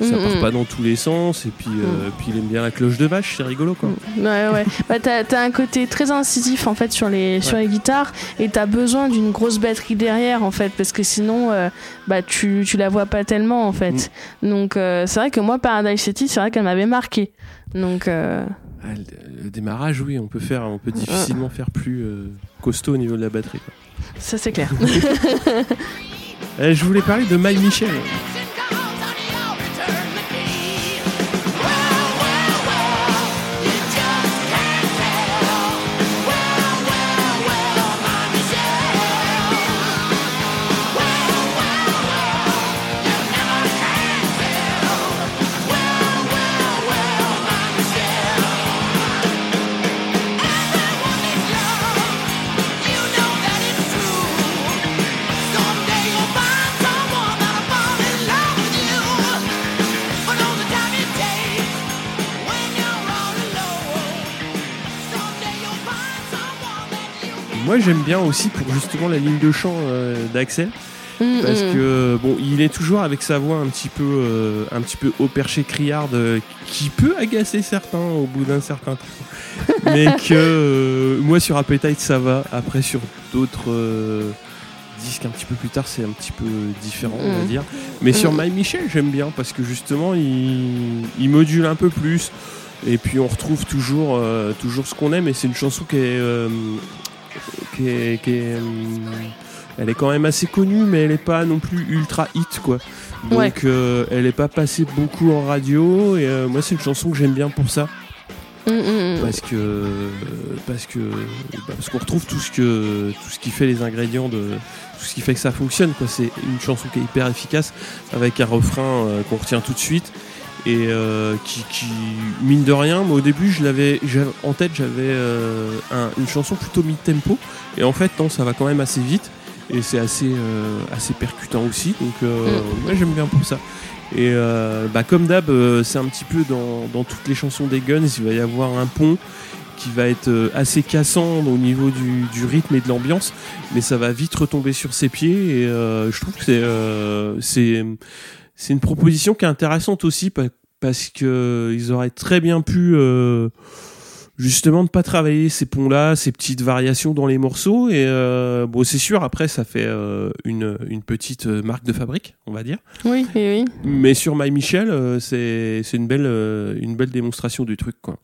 Ça Mm, part mm. pas dans tous les sens et puis euh, puis il aime bien la cloche de vache, c'est rigolo quoi. Ouais, ouais. Bah, t'as, un côté très incisif en fait sur les, sur les guitares et t'as besoin d'une grosse batterie derrière en fait parce que sinon euh, bah, tu, tu la vois pas tellement en fait. Donc euh, c'est vrai que moi Paradise City, c'est vrai qu'elle m'avait marqué. Donc euh, Ah, le, le démarrage, oui, on peut faire, on peut difficilement faire plus euh, costaud au niveau de la batterie. quoi. Ça, c'est clair. Euh, je voulais parler de My Michel. Moi, j'aime bien aussi pour justement la ligne de chant euh, d'Axel. Mm, parce mm. que bon, il est toujours avec sa voix un petit peu, euh, un petit peu au perché criarde, euh, qui peut agacer certains au bout d'un certain temps, mais que euh, moi sur Appetite ça va. Après sur d'autres disques un petit peu plus tard, c'est un petit peu différent, on va Mm. dire. Mais sur. My Michel, j'aime bien parce que justement, il, il module un peu plus. Et puis on retrouve toujours, toujours ce qu'on aime. Et c'est une chanson qui est, qui est, qui est, euh, elle est quand même assez connue, mais elle est pas non plus ultra hit, quoi. Donc Ouais. euh, elle est pas passée beaucoup en radio. Et euh, moi, c'est une chanson que j'aime bien pour ça, Mm, mm, mm. parce que parce que bah, parce qu'on retrouve tout ce que tout ce qui fait les ingrédients de tout ce qui fait que ça fonctionne. Quoi. C'est une chanson qui est hyper efficace avec un refrain qu'on retient tout de suite et euh, qui, qui, mine de rien, moi au début je l'avais en tête j'avais euh, un- une chanson plutôt mid-tempo. Et en fait non ça va quand même assez vite. Et c'est assez euh, assez percutant aussi. Donc euh, moi j'aime bien pour ça. Et euh, bah, comme d'hab euh, c'est un petit peu dans, dans toutes les chansons des Guns il va y avoir un pont qui va être assez cassant au niveau du, du rythme et de l'ambiance. Mais ça va vite retomber sur ses pieds. Et euh, je trouve que c'est euh, c'est une proposition qui est intéressante aussi pa- parce que ils auraient très bien pu euh, justement ne pas travailler ces ponts-là, ces petites variations dans les morceaux. Et euh, bon, c'est sûr, après, ça fait euh, une, une petite marque de fabrique, on va dire. Oui, oui, oui. Mais sur My Michel, c'est une belle, une belle démonstration du truc, quoi.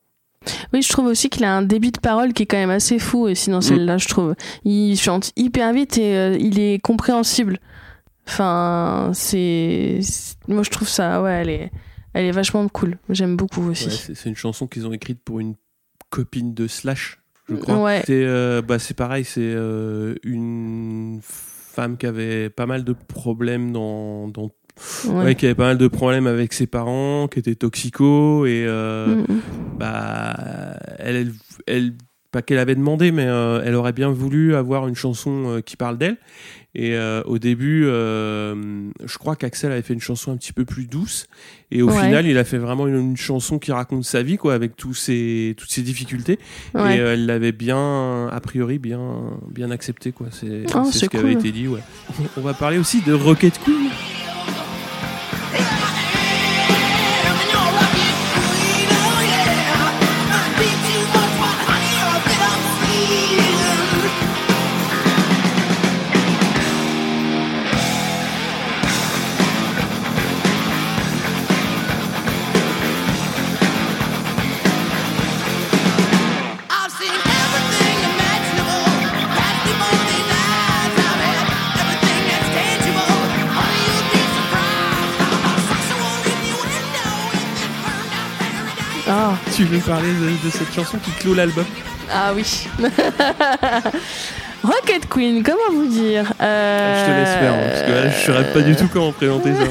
Oui, je trouve aussi qu'il a un débit de parole qui est quand même assez fou aussi dans celle-là, je trouve. Il chante hyper vite et il est compréhensible. Enfin, c'est. Moi, je trouve ça, ouais, elle est, elle est vachement cool. J'aime beaucoup aussi. Ouais, c'est une chanson qu'ils ont écrite pour une copine de Slash, je crois. Ouais. C'est euh, bah, pareil, c'est euh, une femme qui avait pas mal de problèmes dans, dans Ouais. ouais, qui avait pas mal de problèmes avec ses parents, qui était toxico et euh, Mm, mm. bah elle, elle, elle- pas qu'elle avait demandé, mais euh, elle aurait bien voulu avoir une chanson euh, qui parle d'elle. Et euh, au début, euh, je crois qu'Axel avait fait une chanson un petit peu plus douce. Et au Ouais. final, il a fait vraiment une, une chanson qui raconte sa vie, quoi, avec tous ses, toutes ses difficultés. Ouais. Et euh, elle l'avait bien, a priori, bien, bien accepté, quoi. C'est Oh, ce qui avait été dit, ouais. On va parler aussi de Rocket Queen. Tu veux parler de, de cette chanson qui clôt l'album ah oui. Rocket Queen, comment vous dire Euh, Je te laisse faire, hein, parce que là, je ne saurais pas du tout comment présenter ça.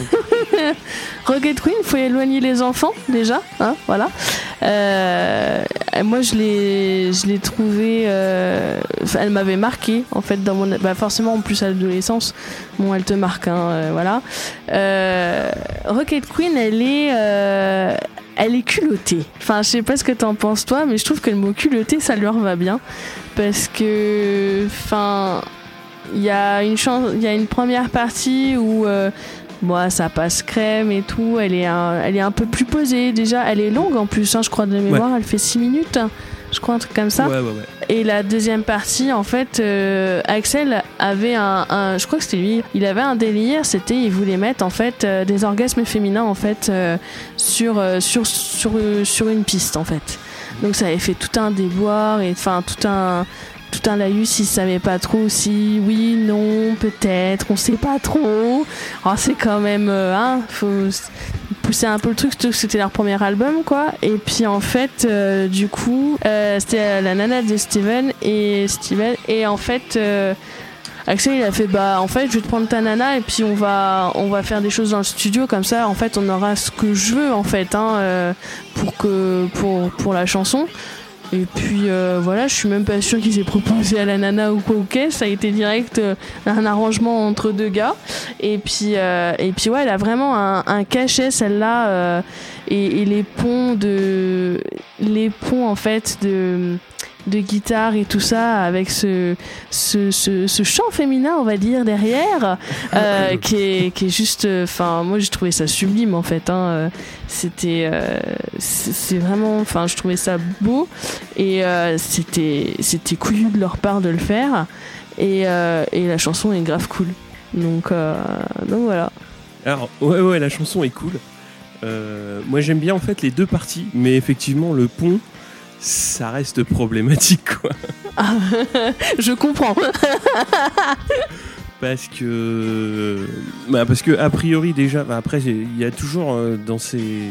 Rocket Queen, faut éloigner les enfants déjà, hein, voilà. Euh, moi, je l'ai, je l'ai trouvée, euh, elle m'avait marqué en fait dans mon, bah forcément en plus à l'adolescence, bon, elle te marque, hein, euh, voilà. Euh, Rocket Queen, elle est, euh, elle est culottée. Enfin, je sais pas ce que t'en penses toi, mais je trouve que le mot culotté, ça leur va bien parce que, enfin, il y a une chance, il y a une première partie où euh, moi, ça passe crème et tout. Elle est, un, elle est un peu plus posée déjà. Elle est longue en plus, hein, je crois de mémoire. Elle fait 6 minutes. Je crois, un truc comme ça. Ouais, ouais, ouais. Et la deuxième partie, en fait, euh, Axel avait un, un- je crois que c'était lui, il avait un délire, c'était il voulait mettre en fait euh, des orgasmes féminins en fait euh, sur, sur, sur, sur une piste en fait. Donc ça avait fait tout un déboire et enfin tout un tout un laïus, ils savaient pas trop si oui, non, peut-être, on sait pas trop. Oh, c'est quand même, hein, faut pousser un peu le truc, surtout que c'était leur premier album, quoi. Et puis en fait, euh, du coup, euh, c'était la nana de Steven et Steven, et en fait. euh, Axel il a fait bah en fait je vais te prendre ta nana et puis on va on va faire des choses dans le studio comme ça en fait on aura ce que je veux en fait hein, pour que pour pour la chanson et puis euh, voilà, je suis même pas sûre qu'ils aient proposé à la nana ou quoi ou qu'est. Ça a été direct euh, un arrangement entre deux gars. Et puis euh, et puis ouais, elle a vraiment un, un cachet celle-là euh, et, et les ponts de les ponts en fait de de guitare et tout ça avec ce ce, ce, ce chant féminin on va dire derrière euh, qui est qui est juste enfin moi j'ai trouvé ça sublime en fait hein. Euh, c'était euh, c'est vraiment enfin je trouvais ça beau et euh, c'était c'était couillu de leur part de le faire et, euh, et la chanson est grave cool donc euh, donc voilà Alors, ouais, ouais, la chanson est cool. Euh, moi, j'aime bien en fait les deux parties, mais effectivement, le pont, ça reste problématique, quoi. je comprends Parce que, bah, parce que a priori déjà, bah, après il y a toujours euh, dans ces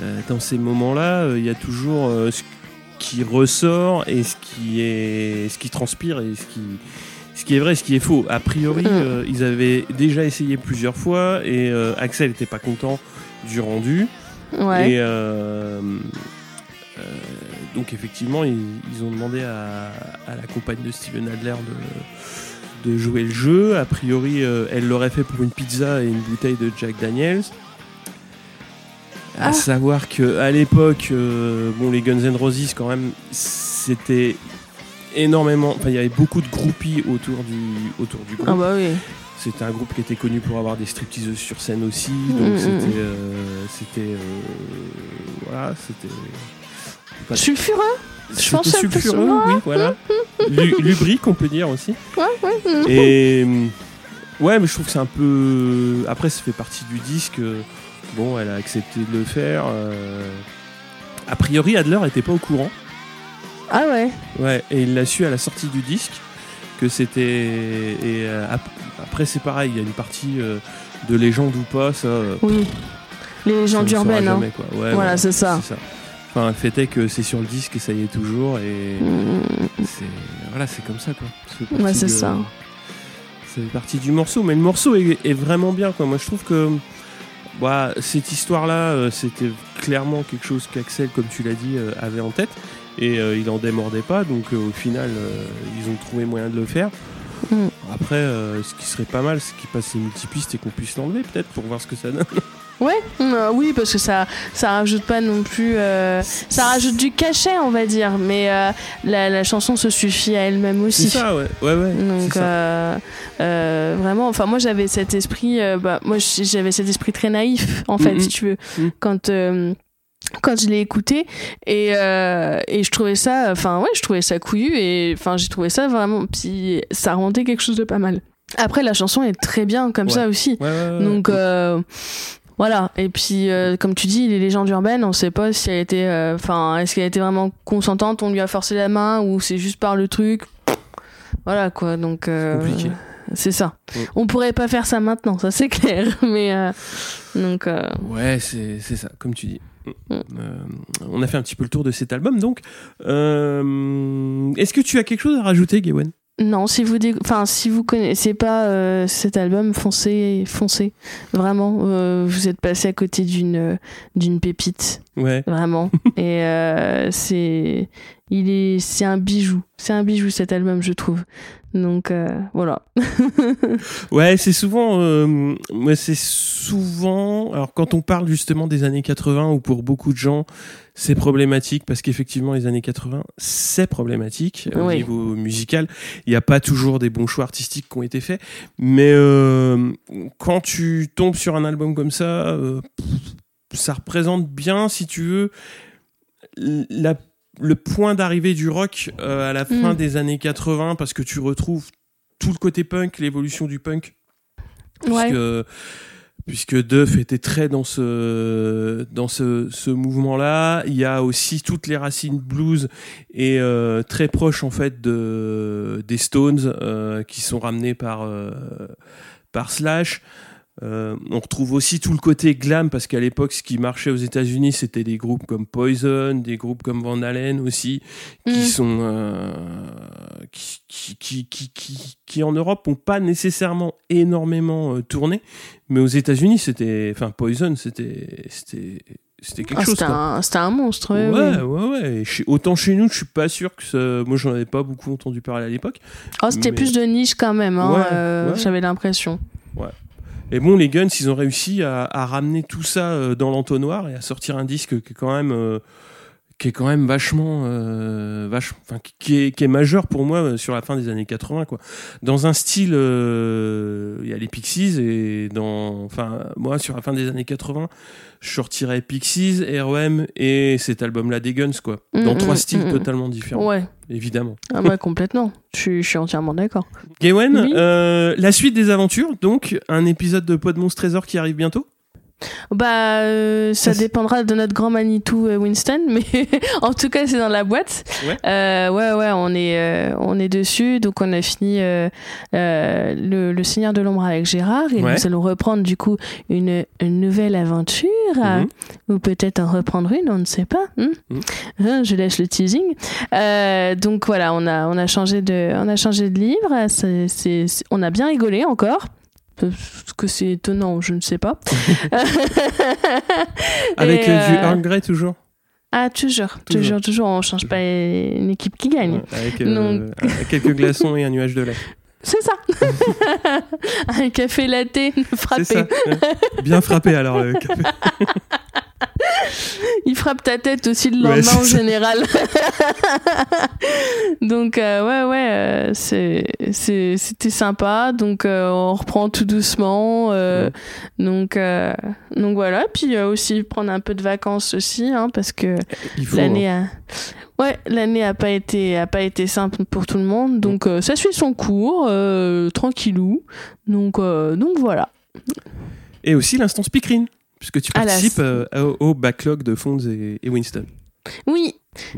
euh, dans ces moments-là, euh, il y a toujours ce qui ressort et ce qui est ce qui transpire et ce qui ce qui est vrai, ce qui est faux. A priori, Mm. euh, ils avaient déjà essayé plusieurs fois et euh, Axel n'était pas content du rendu. ouais Et euh, donc effectivement, ils, ils ont demandé à, à la compagne de Steven Adler de, de jouer le jeu. A priori, euh, elle l'aurait fait pour une pizza et une bouteille de Jack Daniels. À Ah. savoir que à l'époque, euh, bon, les Guns N' Roses quand même, c'était énormément. Enfin, il y avait beaucoup de groupies autour du autour du groupe. ah bah oui C'était un groupe qui était connu pour avoir des stripteaseuses sur scène aussi, Mm, donc mm, c'était, euh, c'était, voilà, c'était. Pas- sulfureux je pense sulfureux, oui, voilà. Lu- lubrique, on peut dire aussi. ouais ouais Et ouais, mais je trouve que c'est un peu. Après, ça fait partie du disque. euh, Bon, elle a accepté de le faire. euh. A priori, Adler était pas au courant. ah ouais Ouais, et il l'a su à la sortie du disque que c'était. Et euh, ap- après, c'est pareil, il y a une partie euh, de légende ou pas, ça. oui les légendes urbaines hein. quoi. Ouais, Voilà, c'est ça. Enfin, le fait est que c'est sur le disque et ça y est toujours. Et c'est. Voilà, c'est comme ça, quoi. Ouais, c'est de- ça. Ça fait partie du morceau, mais le morceau est, est vraiment bien, quoi. Moi, je trouve que. Bah, cette histoire-là, euh, c'était clairement quelque chose qu'Axel, comme tu l'as dit, euh, avait en tête. Et euh, il en démordait pas, donc au final, ils ont trouvé moyen de le faire. Mm. Après, ce qui serait pas mal, c'est qu'ils passent les multipistes et qu'on puisse l'enlever, peut-être, pour voir ce que ça donne. Ouais, euh, oui, parce que ça, ça rajoute pas non plus. euh, ça rajoute du cachet, on va dire, mais euh, la, la chanson se suffit à elle-même C'est aussi. ça, ouais. Ouais, ouais. Donc c'est vraiment, enfin moi j'avais cet esprit, bah, moi j'avais cet esprit très naïf en fait, Mhm. si tu veux, quand quand je l'ai écouté et euh, et je trouvais ça, enfin ouais, je trouvais ça couillu et enfin j'ai trouvé ça vraiment, puis ça rendait quelque chose de pas mal. Après la chanson est très bien comme Ouais. ça aussi. Ouais, ouais, ouais. Donc euh, voilà. Et puis euh, comme tu dis, les légendes urbaines, on sait pas si elle était, euh, enfin, est-ce qu'elle était vraiment consentante, on lui a forcé la main ou c'est juste par le truc? Voilà quoi. Donc euh, compliqué. c'est ça. Ouais. On pourrait pas faire ça maintenant, ça c'est clair. Mais donc Ouais, c'est ça, comme tu dis. Mm. Euh, on a fait un petit peu le tour de cet album, donc. Euh, Est-ce que tu as quelque chose à rajouter, Gawen non, si vous, enfin si vous connaissez pas euh, cet album, foncez, foncez. Vraiment, euh, vous êtes passé à côté d'une euh, d'une pépite. Ouais. vraiment. Et euh, c'est, il est, c'est un bijou. C'est un bijou cet album, je trouve. Donc euh, voilà. Ouais, c'est souvent. euh, moi, c'est souvent. Alors, quand on parle justement des années 80, ou pour beaucoup de gens, c'est problématique parce qu'effectivement, les années 80, c'est problématique au Oui. niveau musical. Il n'y a pas toujours des bons choix artistiques qui ont été faits. Mais euh, quand tu tombes sur un album comme ça, euh, ça représente bien, si tu veux, la le point d'arrivée du rock euh, à la fin Mm. des années 80 parce que tu retrouves tout le côté punk, l'évolution du punk Ouais. puisque, puisque Duff était très dans ce dans ce, ce mouvement-là. Il y a aussi toutes les racines blues et euh, très proches en fait de des Stones euh, qui sont ramenés par euh, par Slash. Euh, on retrouve aussi tout le côté glam parce qu'à l'époque, ce qui marchait aux États-Unis, c'était des groupes comme Poison, des groupes comme Van Halen aussi, qui Mm. sont euh, qui, qui, qui, qui, en Europe ont pas nécessairement énormément euh, tourné, mais aux États-Unis, c'était, enfin Poison, c'était c'était quelque Ah, chose. c'était un, monstre. Ouais, ouais, ouais. Chez- autant chez nous, je suis pas sûr que ça... moi j'en avais pas beaucoup entendu parler à l'époque. Oh, c'était Mais- plus de niche quand même, hein, Ouais, ouais. j'avais l'impression. Et bon, les Guns, ils ont réussi à, ramener tout ça euh, dans l'entonnoir et à sortir un disque qui est quand même, euh, qui est quand même vachement, euh, vache, enfin, qui- est, qui est majeur pour moi euh, sur la fin des années 80, quoi. Dans un style, euh, il y a les Pixies et dans, enfin, moi sur la fin des années 80, je sortirais Pixies, R.E.M. et cet album-là des Guns, quoi. Dans Mm, trois mm, styles mm. totalement différents, Ouais, évidemment. ah, bah, complètement. Je suis- je suis entièrement d'accord. Gawen, Oui. euh, la suite des aventures, donc un épisode de Pod Monstre Trésor qui arrive bientôt. Bah, euh, ça dépendra de notre grand Manitou euh, Winston, mais en tout cas, c'est dans la boîte. Ouais. Euh, ouais, ouais, on est, euh, on est dessus. Donc, on a fini le, le Seigneur de l'ombre avec Gérard et Ouais. nous allons reprendre du coup une, une nouvelle aventure, euh, Mhm. ou peut-être en reprendre une, on ne sait pas. hein. Mhm. Hein, je laisse le teasing. Donc voilà, on a, on a changé de, on a changé de livre. On a bien rigolé encore. Est-ce que c'est étonnant, je ne sais pas. Avec euh, du euh, Earl Grey toujours. Ah, toujours, Toujours. toujours, toujours. On change pas une équipe qui gagne. Avec euh, Donc- euh, quelques glaçons et un nuage de lait. C'est ça. Un café latte frappé. ça. ouais. Bien frappé alors le café. Il frappe ta tête aussi le Ouais, lendemain c'est en ça. général. Donc euh, ouais ouais, euh, c'était sympa. Donc euh, on reprend tout doucement. euh, Donc donc voilà. Puis aussi prendre un peu de vacances aussi, hein, parce que l'année hein. Ouais l'année a pas été a pas été simple pour tout le monde. Donc euh, ça suit son cours, euh, tranquillou. Donc euh, donc voilà. Et aussi l'instant speakerine, puisque tu Ah, participes au, au backlog de Fonds et, et Winston. Oui,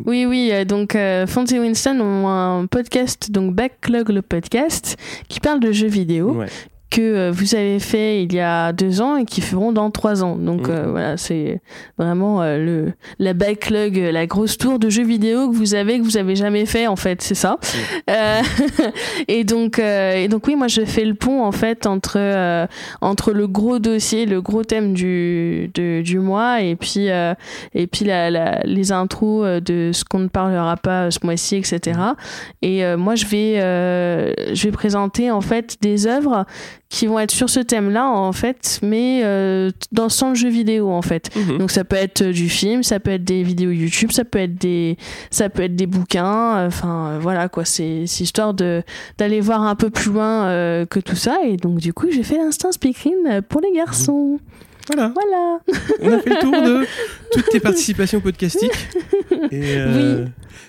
oui, oui. euh, Donc, euh, Fonzie et Winston ont un podcast, donc Backlog le podcast, qui parle de jeux vidéo, Ouais. Que euh, vous avez fait il y a deux ans et qui feront dans trois ans. Donc, Mhm. euh, voilà, c'est vraiment euh, le la backlog, euh, la grosse tour de jeux vidéo que vous avez, que vous avez jamais fait, en fait, c'est ça. Euh, et donc, euh, et donc oui, moi, je fais le pont en fait entre euh, entre le gros dossier, le gros thème du de- du mois, et puis euh, et puis la, la- les intros de ce qu'on ne parlera pas ce mois-ci, etc. Et euh, moi, je vais euh, je vais présenter en fait des œuvres qui vont être sur ce thème-là en fait, mais euh, dans le jeu vidéo en fait. Mhm. Donc ça peut être du film, ça peut être des vidéos YouTube, ça peut être des, ça peut être des bouquins. euh, Enfin euh, voilà quoi, c'est histoire de d'aller voir un peu plus loin euh, que tout ça. Et donc du coup j'ai fait l'instant speaking pour les garçons. Voilà, Voilà. on a fait le tour de toutes tes participations podcastiques. Et, euh,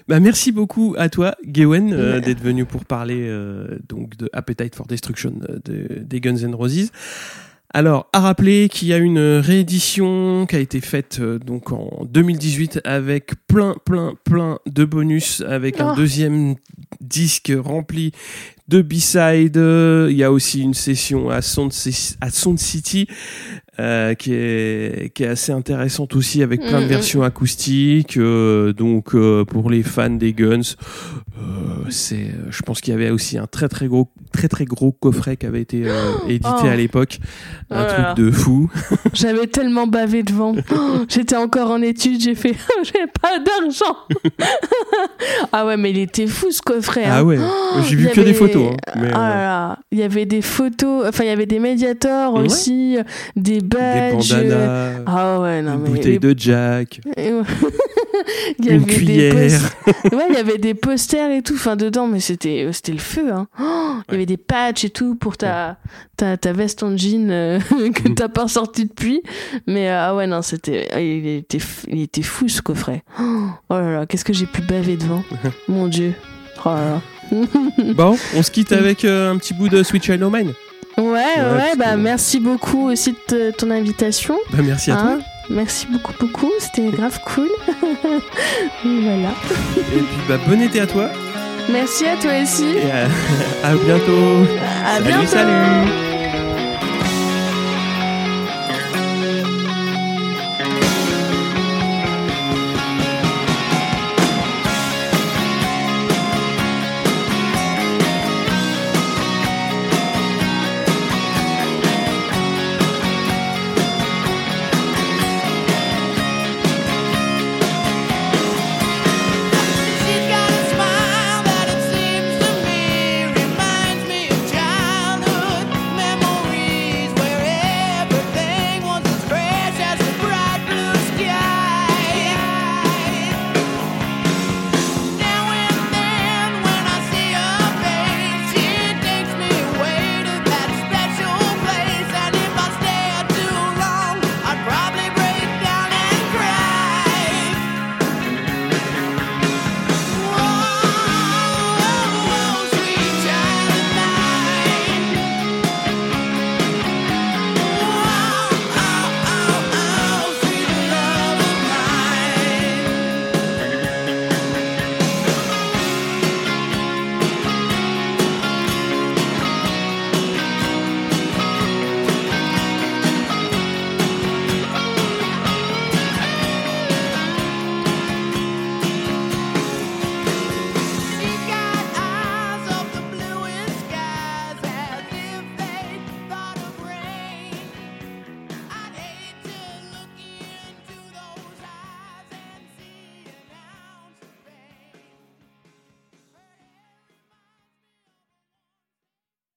bah, merci beaucoup à toi, Gewen, euh, d'être venu pour parler euh, donc de Appetite for Destruction euh, de, des Guns N' Roses. Alors, à rappeler qu'il y a une réédition qui a été faite euh, donc en 2018 avec plein, plein, plein de bonus, avec un Oh. deuxième disque rempli de B-side. Il y a aussi une session à Sound, à Sound City euh, qui, est, qui est assez intéressante aussi avec plein de Mm, mm. versions acoustiques. euh, donc, euh, pour les fans des Guns, euh, c'est, je pense qu'il y avait aussi un très très gros, très très gros coffret qui avait été euh, édité Oh. à l'époque. Un Oh truc de fou. J'avais tellement bavé devant. Oh, J'étais encore en études, j'ai fait j'ai pas d'argent. ah ouais, mais il était fou ce coffret. hein. Ah ouais, j'ai vu que des photos. hein, mais, Ah là là, il y avait des photos, enfin il y avait des médiators Ouais. aussi, euh, des bandanas, Ah ouais, non une mais bouteille de Jack, il y une avait cuillère. ouais, il y avait des posters et tout, enfin dedans, mais c'était c'était le feu. Hein. Oh, il y avait des patchs et tout pour ta ta, ta veste en jean euh, que Mm. t'as pas sorti depuis. Mais euh, ah ouais non, c'était il était il était fou ce coffret. Oh là là, qu'est-ce que j'ai pu baver devant, mon dieu. Oh là là. Bon, on se quitte avec euh, un petit bout de Sweet Child O' Mine. Ouais, ouais, bah que- merci beaucoup aussi de ton invitation. Bah, merci à Hein toi. Merci beaucoup, beaucoup. C'était grave cool. voilà. Et puis, bah, bon été à toi. Merci à toi aussi. Et à, à bientôt. À Salut, bientôt. salut.